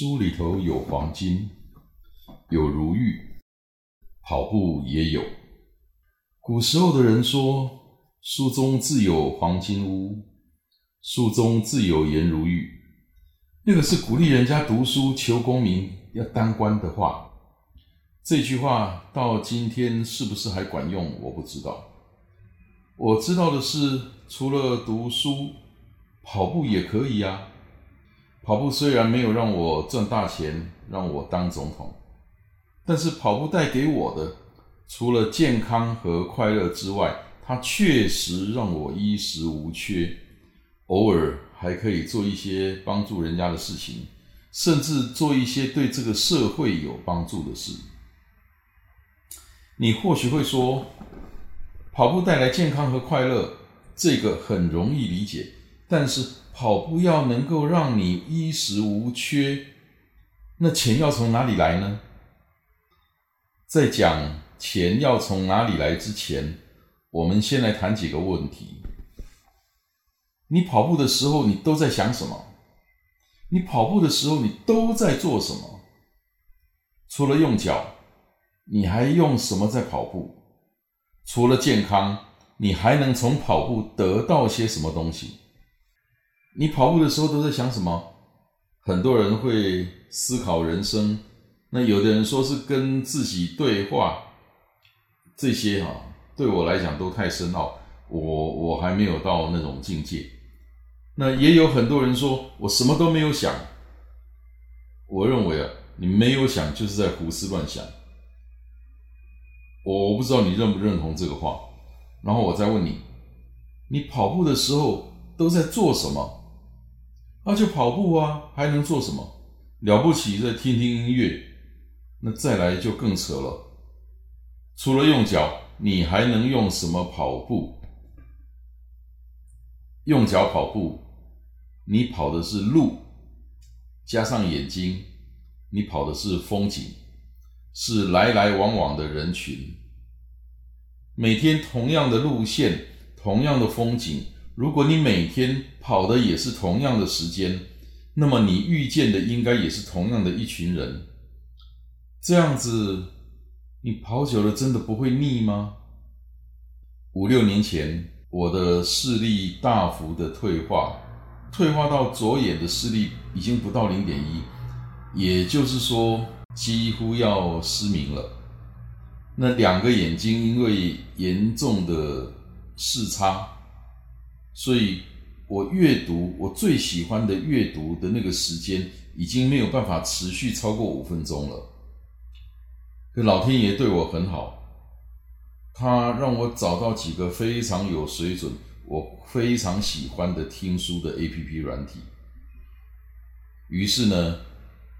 书里头有黄金，有如玉。跑步也有。古时候的人说：“书中自有黄金屋，书中自有颜如玉。”那个是鼓励人家读书求功名、要当官的话。这句话到今天是不是还管用？我不知道。我知道的是，除了读书，跑步也可以啊。跑步虽然没有让我赚大钱，让我当总统。但是跑步带给我的，除了健康和快乐之外，它确实让我衣食无缺，偶尔还可以做一些帮助人家的事情，甚至做一些对这个社会有帮助的事。你或许会说，跑步带来健康和快乐，这个很容易理解。但是跑步要能够让你衣食无缺，那钱要从哪里来呢？在讲钱要从哪里来之前，我们先来谈几个问题。你跑步的时候，你都在想什么？你跑步的时候，你都在做什么？除了用脚，你还用什么在跑步？除了健康，你还能从跑步得到些什么东西？你跑步的时候都在想什么？很多人会思考人生。那有的人说是跟自己对话，这些哈对我来讲都太深奥，我我还没有到那种境界。那也有很多人说我什么都没有想，我认为啊，你没有想就是在胡思乱想。我我不知道你认不认同这个话。然后我再问你，你跑步的时候都在做什么？那就跑步啊，还能做什么？了不起再听听音乐。那再来就更扯了，除了用脚，你还能用什么跑步？用脚跑步，你跑的是路，加上眼睛，你跑的是风景，是来来往往的人群。每天同样的路线，同样的风景，如果你每天跑的也是同样的时间，那么你遇见的应该也是同样的一群人。这样子，你跑久了真的不会腻吗？五六年前，我的视力大幅的退化，退化到左眼的视力已经不到零点一，也就是说几乎要失明了。那两个眼睛因为严重的视差，所以我阅读我最喜欢的阅读的那个时间已经没有办法持续超过五分钟了。可老天爷对我很好，他让我找到几个非常有水准、我非常喜欢的听书的 A P P 软体。于是呢，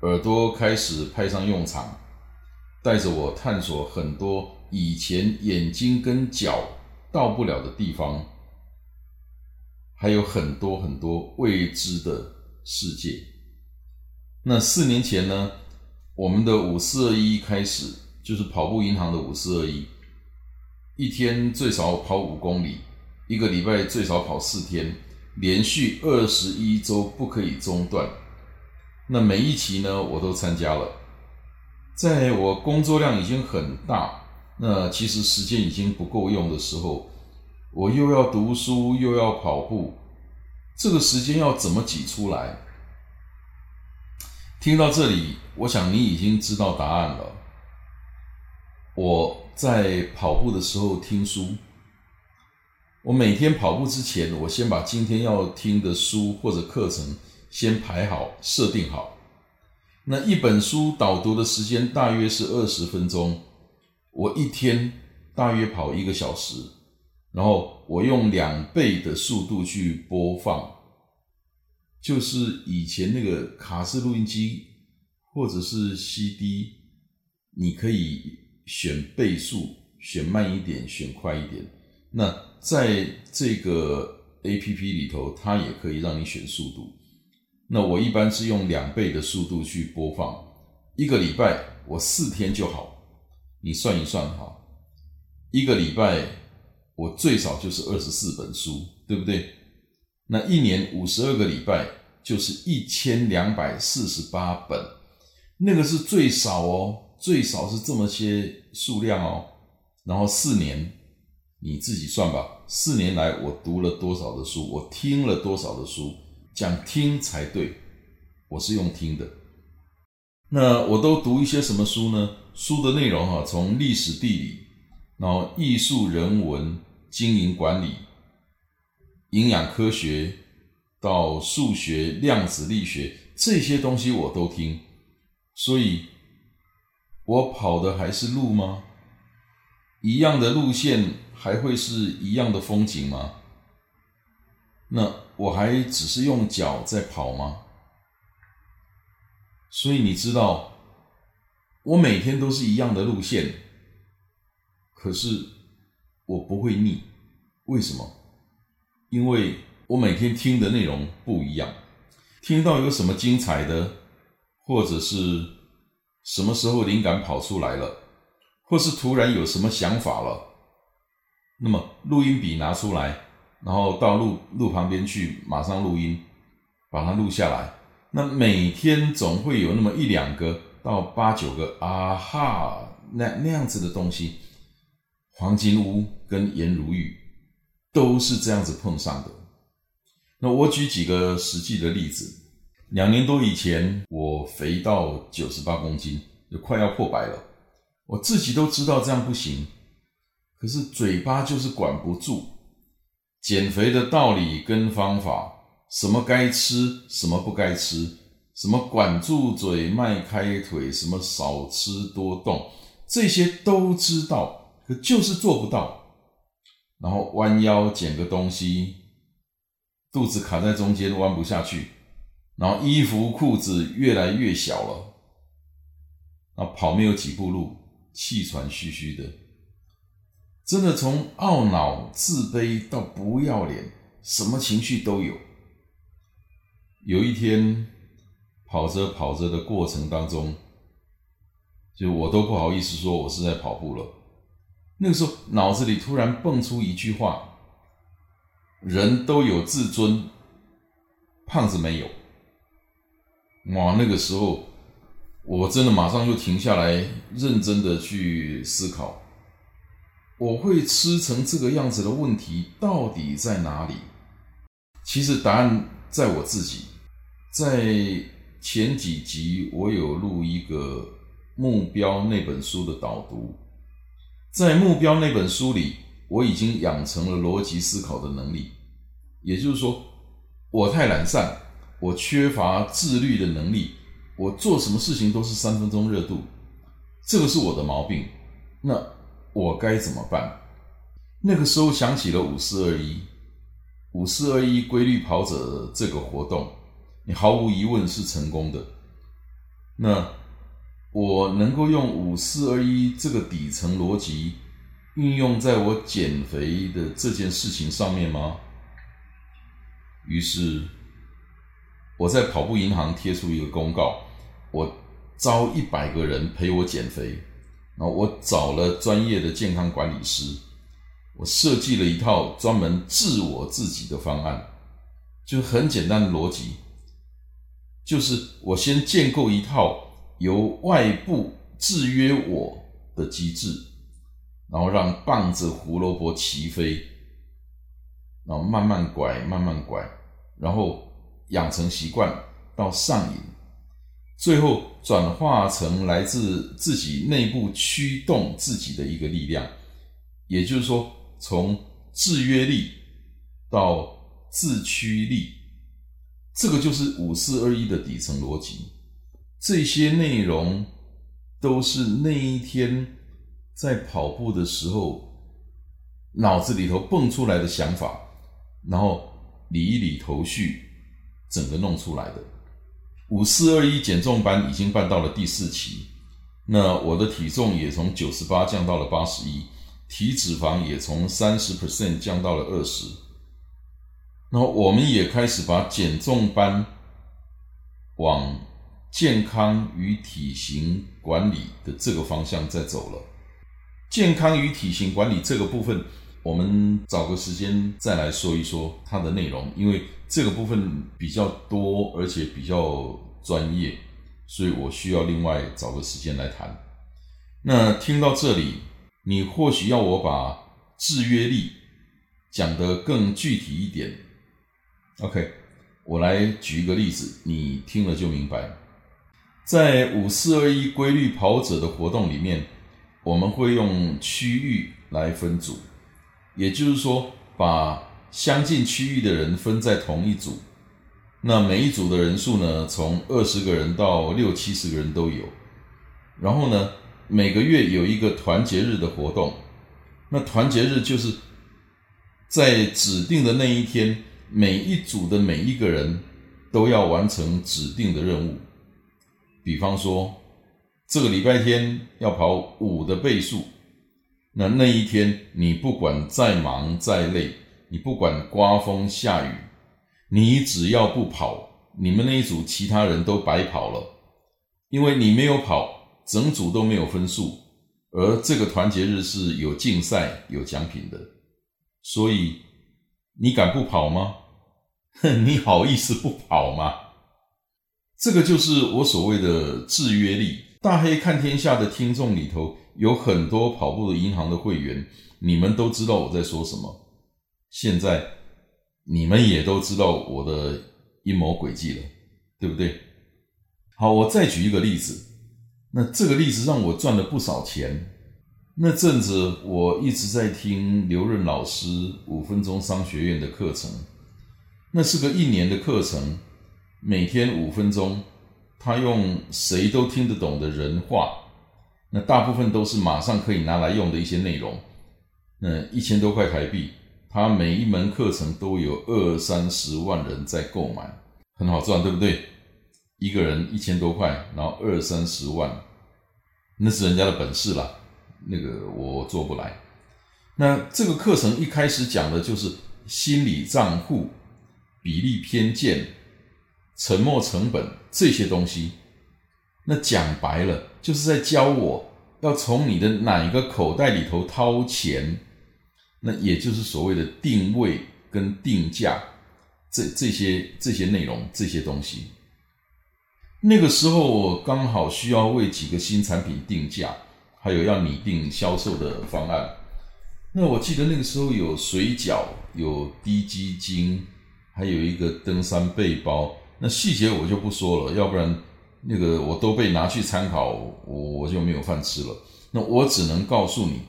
耳朵开始派上用场，带着我探索很多以前眼睛跟脚到不了的地方，还有很多很多未知的世界。那四年前呢？我们的五四二一开始就是跑步银行的五四二一，一天最少跑五公里，一个礼拜最少跑四天，连续二十一周不可以中断。那每一期呢，我都参加了。在我工作量已经很大，那其实时间已经不够用的时候，我又要读书又要跑步，这个时间要怎么挤出来？听到这里，我想你已经知道答案了。我在跑步的时候听书，我每天跑步之前，我先把今天要听的书或者课程先排好、设定好。那一本书导读的时间大约是二十分钟，我一天大约跑一个小时，然后我用两倍的速度去播放，就是以前那个卡式录音机或者是 CD，你可以选倍速，选慢一点，选快一点。那在这个 APP 里头，它也可以让你选速度。那我一般是用两倍的速度去播放，一个礼拜我四天就好。你算一算哈，一个礼拜我最少就是二十四本书，对不对？那一年五十二个礼拜就是一千两百四十八本，那个是最少哦，最少是这么些数量哦。然后四年，你自己算吧。四年来我读了多少的书，我听了多少的书，讲听才对，我是用听的。那我都读一些什么书呢？书的内容哈，从历史地理，然后艺术人文、经营管理、营养科学，到数学、量子力学这些东西我都听。所以，我跑的还是路吗？一样的路线还会是一样的风景吗？那我还只是用脚在跑吗？所以你知道，我每天都是一样的路线，可是我不会腻。为什么？因为我每天听的内容不一样，听到有什么精彩的，或者是什么时候灵感跑出来了，或是突然有什么想法了，那么录音笔拿出来，然后到录录旁边去，马上录音，把它录下来。那每天总会有那么一两个到八九个啊哈，那那样子的东西，黄金屋跟颜如玉都是这样子碰上的。那我举几个实际的例子，两年多以前，我肥到九十八公斤，就快要破百了，我自己都知道这样不行，可是嘴巴就是管不住，减肥的道理跟方法。什么该吃，什么不该吃，什么管住嘴，迈开腿，什么少吃多动，这些都知道，可就是做不到。然后弯腰捡个东西，肚子卡在中间，弯不下去。然后衣服裤子越来越小了，啊，跑没有几步路，气喘吁吁的，真的从懊恼、自卑到不要脸，什么情绪都有。有一天，跑着跑着的过程当中，就我都不好意思说我是在跑步了。那个时候脑子里突然蹦出一句话：“人都有自尊，胖子没有。”哇！那个时候我真的马上就停下来，认真的去思考，我会吃成这个样子的问题到底在哪里？其实答案在我自己。在前几集，我有录一个目标那本书的导读。在目标那本书里，我已经养成了逻辑思考的能力。也就是说，我太懒散，我缺乏自律的能力，我做什么事情都是三分钟热度，这个是我的毛病。那我该怎么办？那个时候想起了五四二一，五四二一规律跑者这个活动。你毫无疑问是成功的。那我能够用五四二一这个底层逻辑运用在我减肥的这件事情上面吗？于是我在跑步银行贴出一个公告，我招一百个人陪我减肥。然后我找了专业的健康管理师，我设计了一套专门治我自己的方案，就很简单的逻辑。就是我先建构一套由外部制约我的机制，然后让棒子胡萝卜齐飞，然后慢慢拐，慢慢拐，然后养成习惯到上瘾，最后转化成来自自己内部驱动自己的一个力量。也就是说，从制约力到自驱力。这个就是五四二一的底层逻辑，这些内容都是那一天在跑步的时候脑子里头蹦出来的想法，然后理一理头绪，整个弄出来的。五四二一减重班已经办到了第四期，那我的体重也从九十八降到了八十一，体脂肪也从三十 percent 降到了二十。那我们也开始把减重班往健康与体型管理的这个方向在走了。健康与体型管理这个部分，我们找个时间再来说一说它的内容，因为这个部分比较多，而且比较专业，所以我需要另外找个时间来谈。那听到这里，你或许要我把制约力讲得更具体一点。OK，我来举一个例子，你听了就明白。在五四二一规律跑者的活动里面，我们会用区域来分组，也就是说，把相近区域的人分在同一组。那每一组的人数呢，从二十个人到六七十个人都有。然后呢，每个月有一个团结日的活动。那团结日就是在指定的那一天。每一组的每一个人都要完成指定的任务，比方说，这个礼拜天要跑五的倍数，那那一天你不管再忙再累，你不管刮风下雨，你只要不跑，你们那一组其他人都白跑了，因为你没有跑，整组都没有分数，而这个团结日是有竞赛有奖品的，所以。你敢不跑吗？哼，你好意思不跑吗？这个就是我所谓的制约力。大黑看天下的听众里头有很多跑步的银行的会员，你们都知道我在说什么。现在你们也都知道我的阴谋诡计了，对不对？好，我再举一个例子。那这个例子让我赚了不少钱。那阵子，我一直在听刘润老师五分钟商学院的课程，那是个一年的课程，每天五分钟，他用谁都听得懂的人话，那大部分都是马上可以拿来用的一些内容。那一千多块台币，他每一门课程都有二三十万人在购买，很好赚，对不对？一个人一千多块，然后二三十万，那是人家的本事啦。那个我做不来。那这个课程一开始讲的就是心理账户、比例偏见、沉没成本这些东西。那讲白了，就是在教我要从你的哪一个口袋里头掏钱。那也就是所谓的定位跟定价，这这些这些内容这些东西。那个时候我刚好需要为几个新产品定价。还有要拟定销售的方案。那我记得那个时候有水饺，有低基金，还有一个登山背包。那细节我就不说了，要不然那个我都被拿去参考，我我就没有饭吃了。那我只能告诉你，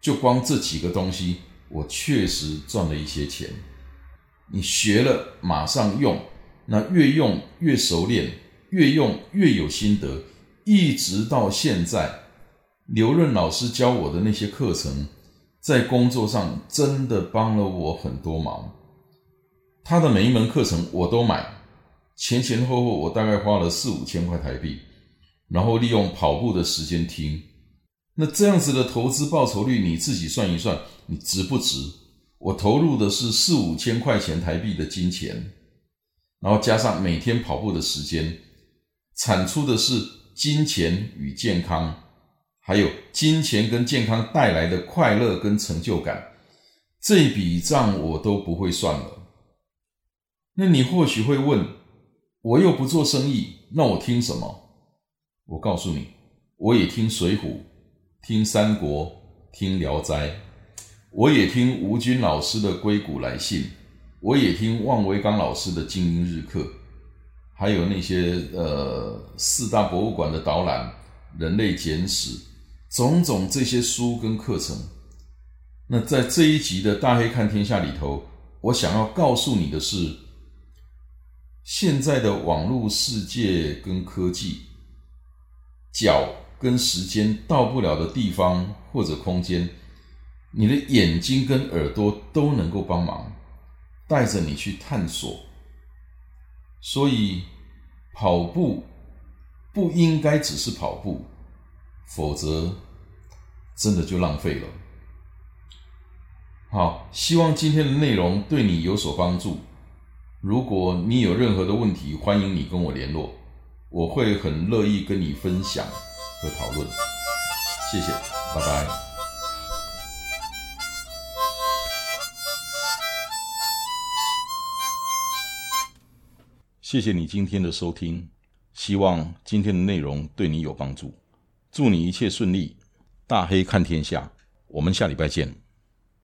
就光这几个东西，我确实赚了一些钱。你学了马上用，那越用越熟练，越用越有心得，一直到现在。刘润老师教我的那些课程，在工作上真的帮了我很多忙。他的每一门课程我都买，前前后后我大概花了四五千块台币，然后利用跑步的时间听。那这样子的投资报酬率，你自己算一算，你值不值？我投入的是四五千块钱台币的金钱，然后加上每天跑步的时间，产出的是金钱与健康。还有金钱跟健康带来的快乐跟成就感，这笔账我都不会算了。那你或许会问，我又不做生意，那我听什么？我告诉你，我也听《水浒》，听《三国》，听《聊斋》，我也听吴军老师的《硅谷来信》，我也听万维刚老师的《精英日课》，还有那些呃四大博物馆的导览，《人类简史》。种种这些书跟课程，那在这一集的大黑看天下里头，我想要告诉你的是，现在的网络世界跟科技，脚跟时间到不了的地方或者空间，你的眼睛跟耳朵都能够帮忙，带着你去探索。所以，跑步不应该只是跑步，否则真的就浪费了。好，希望今天的内容对你有所帮助。如果你有任何的问题，欢迎你跟我联络，我会很乐意跟你分享和讨论。谢谢，拜拜。谢谢你今天的收听，希望今天的内容对你有帮助。祝你一切顺利，大黑看天下，我们下礼拜见。